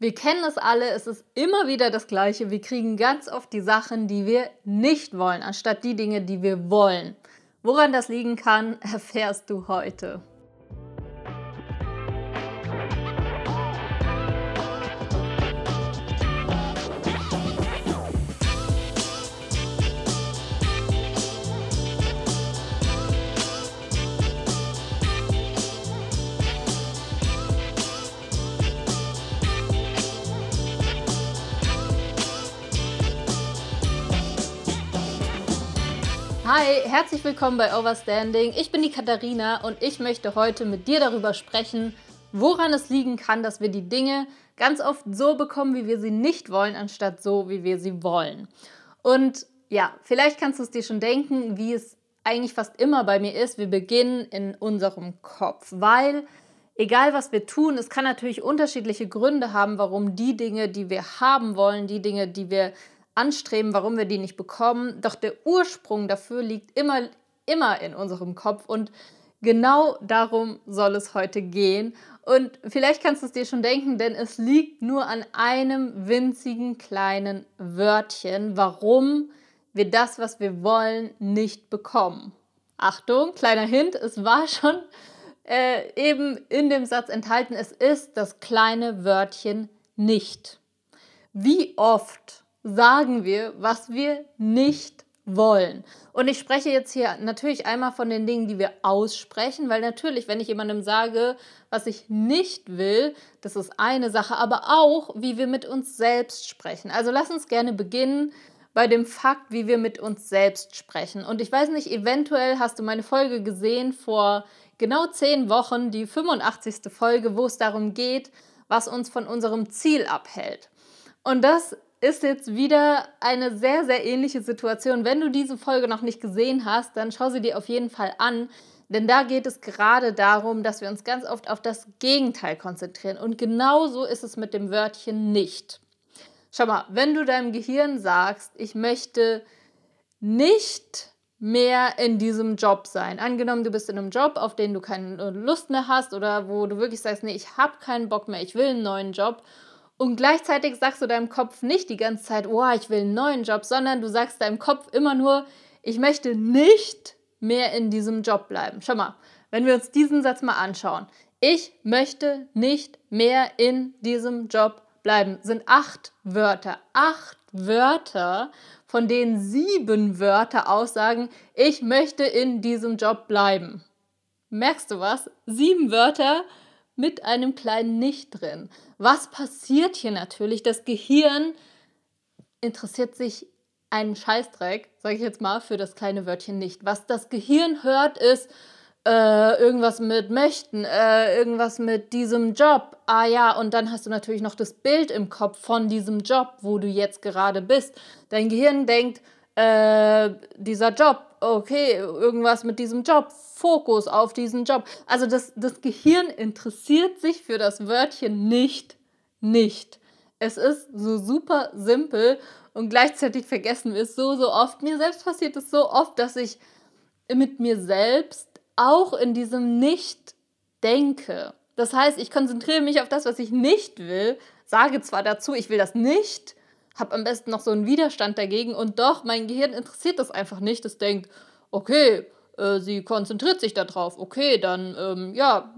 Wir kennen es alle, es ist immer wieder das Gleiche. Wir kriegen ganz oft die Sachen, die wir nicht wollen, anstatt die Dinge, die wir wollen. Woran das liegen kann, erfährst du heute. Hi, herzlich willkommen bei Overstanding. Ich bin die Katharina und ich möchte heute mit dir darüber sprechen, woran es liegen kann, dass wir die Dinge ganz oft so bekommen, wie wir sie nicht wollen, anstatt so, wie wir sie wollen. Und ja, vielleicht kannst du es dir schon denken, wie es eigentlich fast immer bei mir ist. Wir beginnen in unserem Kopf, weil egal was wir tun, es kann natürlich unterschiedliche Gründe haben, warum die Dinge, die wir haben wollen, die Dinge, die wir anstreben, warum wir die nicht bekommen. Doch der Ursprung dafür liegt immer, immer in unserem Kopf und genau darum soll es heute gehen. Und vielleicht kannst du es dir schon denken, denn es liegt nur an einem winzigen kleinen Wörtchen, warum wir das, was wir wollen, nicht bekommen. Achtung, kleiner Hint, es war schon äh, eben in dem Satz enthalten, es ist das kleine Wörtchen nicht. Wie oft sagen wir, was wir nicht wollen. Und ich spreche jetzt hier natürlich einmal von den Dingen, die wir aussprechen, weil natürlich, wenn ich jemandem sage, was ich nicht will, das ist eine Sache, aber auch, wie wir mit uns selbst sprechen. Also lass uns gerne beginnen bei dem Fakt, wie wir mit uns selbst sprechen. Und ich weiß nicht, eventuell hast du meine Folge gesehen vor genau zehn Wochen, die 85. Folge, wo es darum geht, was uns von unserem Ziel abhält. Und das ist jetzt wieder eine sehr, sehr ähnliche Situation. Wenn du diese Folge noch nicht gesehen hast, dann schau sie dir auf jeden Fall an. Denn da geht es gerade darum, dass wir uns ganz oft auf das Gegenteil konzentrieren. Und genauso ist es mit dem Wörtchen nicht. Schau mal, wenn du deinem Gehirn sagst, ich möchte nicht mehr in diesem Job sein. Angenommen, du bist in einem Job, auf den du keine Lust mehr hast oder wo du wirklich sagst, nee, ich habe keinen Bock mehr, ich will einen neuen Job und gleichzeitig sagst du deinem Kopf nicht die ganze Zeit, oh, ich will einen neuen Job, sondern du sagst deinem Kopf immer nur, ich möchte nicht mehr in diesem Job bleiben. Schau mal, wenn wir uns diesen Satz mal anschauen. Ich möchte nicht mehr in diesem Job bleiben. Sind acht Wörter. Acht Wörter, von denen sieben Wörter aussagen, ich möchte in diesem Job bleiben. Merkst du was? Sieben Wörter mit einem kleinen Nicht drin. Was passiert hier natürlich? Das Gehirn interessiert sich einen Scheißdreck, sage ich jetzt mal, für das kleine Wörtchen nicht. Was das Gehirn hört, ist äh, irgendwas mit möchten, äh, irgendwas mit diesem Job. Ah ja, und dann hast du natürlich noch das Bild im Kopf von diesem Job, wo du jetzt gerade bist. Dein Gehirn denkt, äh, dieser Job, okay, irgendwas mit diesem Job, Fokus auf diesen Job. Also das, das Gehirn interessiert sich für das Wörtchen nicht, nicht. Es ist so super simpel und gleichzeitig vergessen wir es so, so oft. Mir selbst passiert es so oft, dass ich mit mir selbst auch in diesem Nicht denke. Das heißt, ich konzentriere mich auf das, was ich nicht will, sage zwar dazu, ich will das nicht, habe am besten noch so einen Widerstand dagegen und doch, mein Gehirn interessiert das einfach nicht. Es denkt, okay, äh, sie konzentriert sich darauf, okay, dann ähm, ja,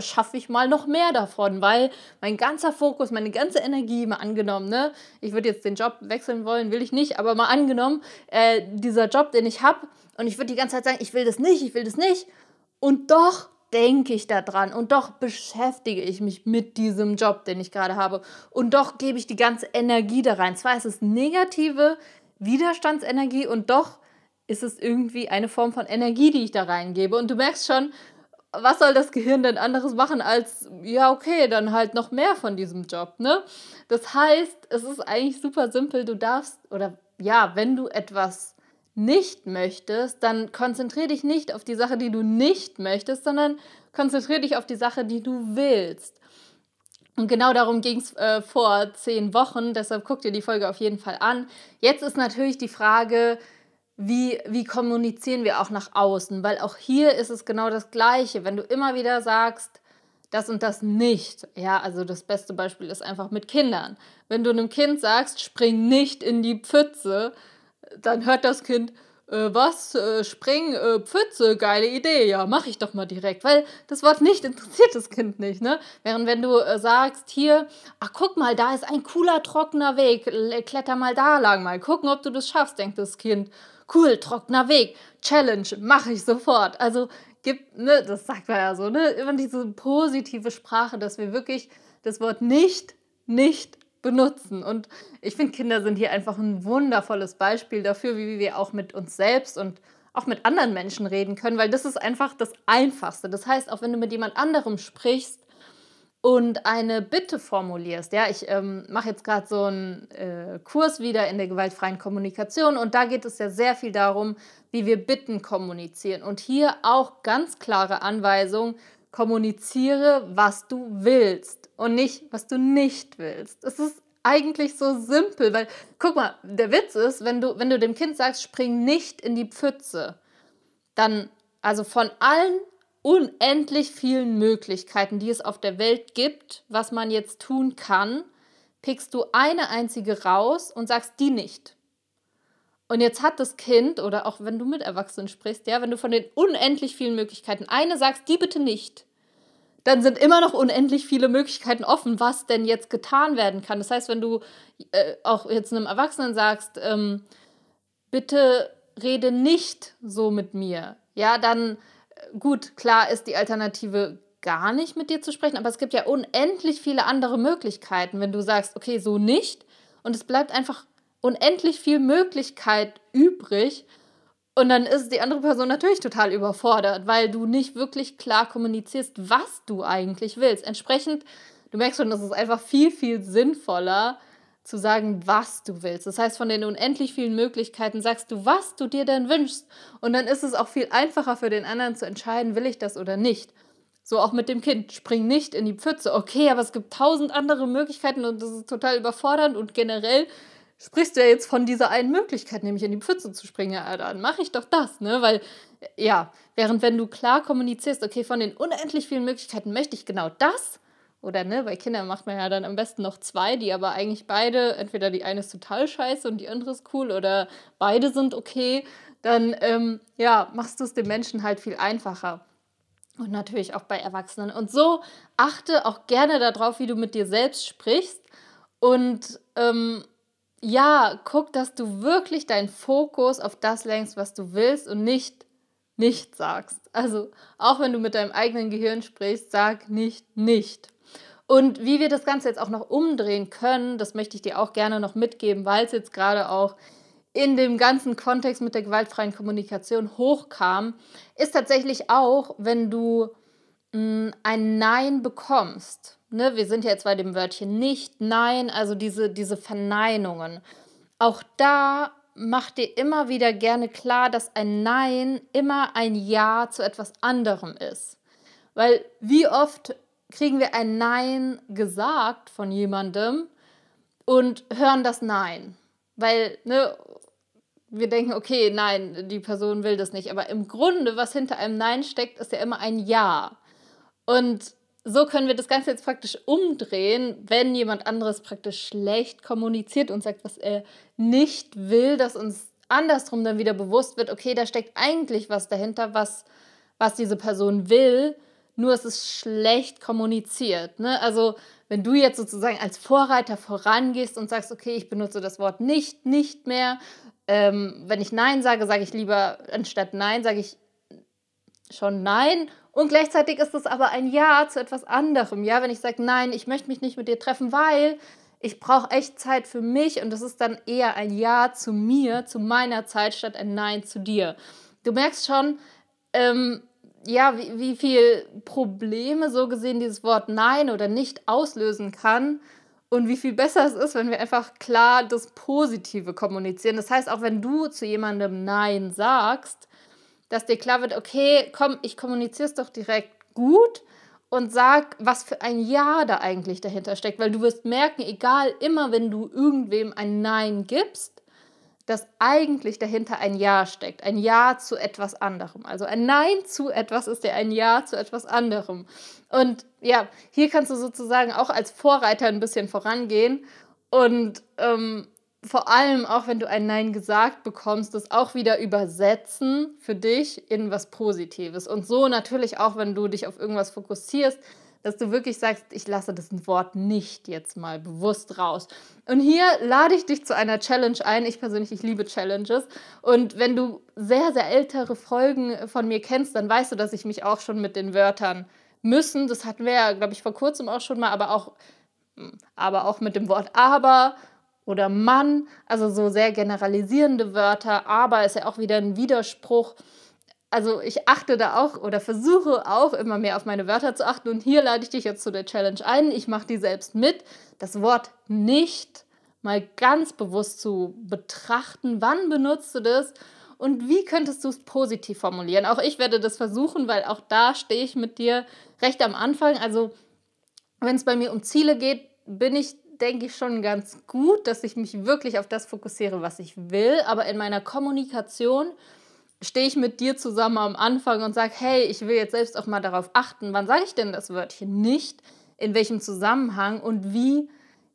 schaffe ich mal noch mehr davon, weil mein ganzer Fokus, meine ganze Energie, mal angenommen, ne, ich würde jetzt den Job wechseln wollen, will ich nicht, aber mal angenommen, äh, dieser Job, den ich habe, und ich würde die ganze Zeit sagen, ich will das nicht, ich will das nicht, und doch denke ich daran und doch beschäftige ich mich mit diesem Job, den ich gerade habe und doch gebe ich die ganze Energie da rein. Zwar ist es negative Widerstandsenergie und doch ist es irgendwie eine Form von Energie, die ich da reingebe. Und du merkst schon, was soll das Gehirn denn anderes machen als, ja, okay, dann halt noch mehr von diesem Job, ne? Das heißt, es ist eigentlich super simpel. Du darfst, oder ja, wenn du etwas nicht möchtest, dann konzentriere dich nicht auf die Sache, die du nicht möchtest, sondern konzentriere dich auf die Sache, die du willst. Und genau darum ging es äh, vor zehn Wochen, deshalb guck dir die Folge auf jeden Fall an. Jetzt ist natürlich die Frage, wie, wie kommunizieren wir auch nach außen, weil auch hier ist es genau das Gleiche. Wenn du immer wieder sagst, das und das nicht. Ja, also das beste Beispiel ist einfach mit Kindern. Wenn du einem Kind sagst, spring nicht in die Pfütze, dann hört das Kind, äh, was, äh, spring, äh, Pfütze, geile Idee, ja, mach ich doch mal direkt, weil das Wort nicht interessiert das Kind nicht, ne? Während wenn du äh, sagst, hier, ach guck mal, da ist ein cooler, trockener Weg, kletter mal da lang, mal gucken, ob du das schaffst, denkt das Kind. Cool, trockener Weg, Challenge, mach ich sofort. Also gibt, ne, das sagt man ja so, ne, immer diese positive Sprache, dass wir wirklich das Wort nicht, nicht benutzen. Und ich finde, Kinder sind hier einfach ein wundervolles Beispiel dafür, wie wir auch mit uns selbst und auch mit anderen Menschen reden können, weil das ist einfach das Einfachste. Das heißt, auch wenn du mit jemand anderem sprichst und eine Bitte formulierst, ja, ich ähm, mache jetzt gerade so einen äh, Kurs wieder in der gewaltfreien Kommunikation und da geht es ja sehr viel darum, wie wir Bitten kommunizieren. Und hier auch ganz klare Anweisungen, kommuniziere, was du willst und nicht, was du nicht willst. Es ist eigentlich so simpel, weil guck mal, der Witz ist, wenn du, wenn du dem Kind sagst, spring nicht in die Pfütze, dann, also von allen unendlich vielen Möglichkeiten, die es auf der Welt gibt, was man jetzt tun kann, pickst du eine einzige raus und sagst die nicht. Und jetzt hat das Kind, oder auch wenn du mit Erwachsenen sprichst, ja, wenn du von den unendlich vielen Möglichkeiten eine sagst, die bitte nicht, dann sind immer noch unendlich viele Möglichkeiten offen, was denn jetzt getan werden kann. Das heißt, wenn du äh, auch jetzt einem Erwachsenen sagst, ähm, bitte rede nicht so mit mir, ja, dann äh, gut, klar ist die Alternative gar nicht mit dir zu sprechen, aber es gibt ja unendlich viele andere Möglichkeiten, wenn du sagst, okay, so nicht und es bleibt einfach unendlich viel Möglichkeit übrig. Und dann ist die andere Person natürlich total überfordert, weil du nicht wirklich klar kommunizierst, was du eigentlich willst. Entsprechend, du merkst schon, das ist einfach viel, viel sinnvoller zu sagen, was du willst. Das heißt, von den unendlich vielen Möglichkeiten sagst du, was du dir denn wünschst. Und dann ist es auch viel einfacher für den anderen zu entscheiden, will ich das oder nicht. So auch mit dem Kind. Spring nicht in die Pfütze. Okay, aber es gibt tausend andere Möglichkeiten und das ist total überfordernd und generell sprichst du ja jetzt von dieser einen Möglichkeit, nämlich in die Pfütze zu springen. Ja, dann mache ich doch das, ne? Weil, ja, während wenn du klar kommunizierst, okay, von den unendlich vielen Möglichkeiten möchte ich genau das, oder ne, bei Kindern macht man ja dann am besten noch zwei, die aber eigentlich beide, entweder die eine ist total scheiße und die andere ist cool oder beide sind okay, dann ähm, ja, machst du es dem Menschen halt viel einfacher. Und natürlich auch bei Erwachsenen. Und so achte auch gerne darauf, wie du mit dir selbst sprichst. Und ähm, ja, guck, dass du wirklich deinen Fokus auf das lenkst, was du willst und nicht nicht sagst. Also auch wenn du mit deinem eigenen Gehirn sprichst, sag nicht nicht. Und wie wir das Ganze jetzt auch noch umdrehen können, das möchte ich dir auch gerne noch mitgeben, weil es jetzt gerade auch in dem ganzen Kontext mit der gewaltfreien Kommunikation hochkam, ist tatsächlich auch, wenn du mh, mm, ein Nein bekommst ne, wir sind ja jetzt bei dem Wörtchen nicht, nein, also diese, diese Verneinungen. Auch da mach dir immer wieder gerne klar, dass ein Nein immer ein Ja zu etwas anderem ist. Weil wie oft kriegen wir ein Nein gesagt von jemandem und hören das Nein. Weil, ne, wir denken, okay, nein, die Person will das nicht. Aber im Grunde, was hinter einem Nein steckt, ist ja immer ein Ja. Und so können wir das Ganze jetzt praktisch umdrehen, wenn jemand anderes praktisch schlecht kommuniziert und sagt, was er nicht will, dass uns andersrum dann wieder bewusst wird, okay, da steckt eigentlich was dahinter, was, was diese Person will, nur es ist schlecht kommuniziert. Ne? Also wenn du jetzt sozusagen als Vorreiter vorangehst und sagst, okay, ich benutze das Wort nicht, nicht mehr, ähm, wenn ich Nein sage, sage ich lieber, anstatt Nein, sage ich schon Nein und gleichzeitig ist es aber ein Ja zu etwas anderem. Ja, wenn ich sage, nein, ich möchte mich nicht mit dir treffen, weil ich brauche echt Zeit für mich und das ist dann eher ein Ja zu mir, zu meiner Zeit, statt ein Nein zu dir. Du merkst schon, ähm, ja, wie, wie viel Probleme so gesehen dieses Wort Nein oder nicht auslösen kann und wie viel besser es ist, wenn wir einfach klar das Positive kommunizieren. Das heißt, auch wenn du zu jemandem Nein sagst, dass dir klar wird, okay, komm, ich kommuniziere es doch direkt gut und sag, was für ein Ja da eigentlich dahinter steckt, weil du wirst merken, egal immer, wenn du irgendwem ein Nein gibst, dass eigentlich dahinter ein Ja steckt, ein Ja zu etwas anderem. Also ein Nein zu etwas ist ja ein Ja zu etwas anderem. Und ja, hier kannst du sozusagen auch als Vorreiter ein bisschen vorangehen und ähm, vor allem auch, wenn du ein Nein gesagt bekommst, das auch wieder übersetzen für dich in was Positives. Und so natürlich auch, wenn du dich auf irgendwas fokussierst, dass du wirklich sagst, ich lasse das Wort nicht jetzt mal bewusst raus. Und hier lade ich dich zu einer Challenge ein. Ich persönlich, ich liebe Challenges. Und wenn du sehr, sehr ältere Folgen von mir kennst, dann weißt du, dass ich mich auch schon mit den Wörtern müssen, das hatten wir ja, glaube ich, vor kurzem auch schon mal, aber auch, aber auch mit dem Wort aber oder Mann, also so sehr generalisierende Wörter, aber ist ja auch wieder ein Widerspruch also ich achte da auch oder versuche auch immer mehr auf meine Wörter zu achten. Und hier lade ich dich jetzt zu der Challenge ein. Ich mache die selbst mit. Das Wort nicht mal ganz bewusst zu betrachten. Wann benutzt du das? Und wie könntest du es positiv formulieren? Auch ich werde das versuchen, weil auch da stehe ich mit dir recht am Anfang. Also wenn es bei mir um Ziele geht, bin ich, denke ich, schon ganz gut, dass ich mich wirklich auf das fokussiere, was ich will. Aber in meiner Kommunikation stehe ich mit dir zusammen am Anfang und sage, hey, ich will jetzt selbst auch mal darauf achten, wann sage ich denn das Wörtchen nicht, in welchem Zusammenhang und wie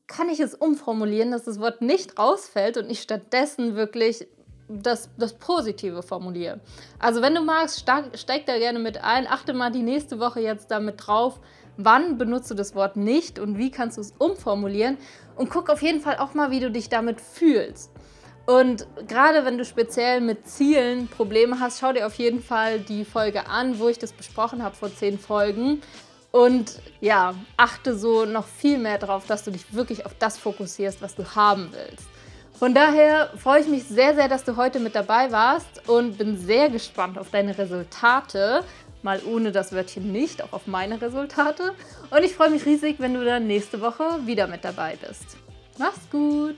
kann ich es umformulieren, dass das Wort nicht rausfällt und ich stattdessen wirklich das, das Positive formuliere. Also wenn du magst, steig, steig da gerne mit ein, achte mal die nächste Woche jetzt damit drauf, wann benutzt du das Wort nicht und wie kannst du es umformulieren und guck auf jeden Fall auch mal, wie du dich damit fühlst. Und gerade wenn du speziell mit Zielen Probleme hast, schau dir auf jeden Fall die Folge an, wo ich das besprochen habe vor zehn Folgen. Und ja, achte so noch viel mehr darauf, dass du dich wirklich auf das fokussierst, was du haben willst. Von daher freue ich mich sehr, sehr, dass du heute mit dabei warst und bin sehr gespannt auf deine Resultate. Mal ohne das Wörtchen nicht, auch auf meine Resultate. Und ich freue mich riesig, wenn du dann nächste Woche wieder mit dabei bist. Mach's gut!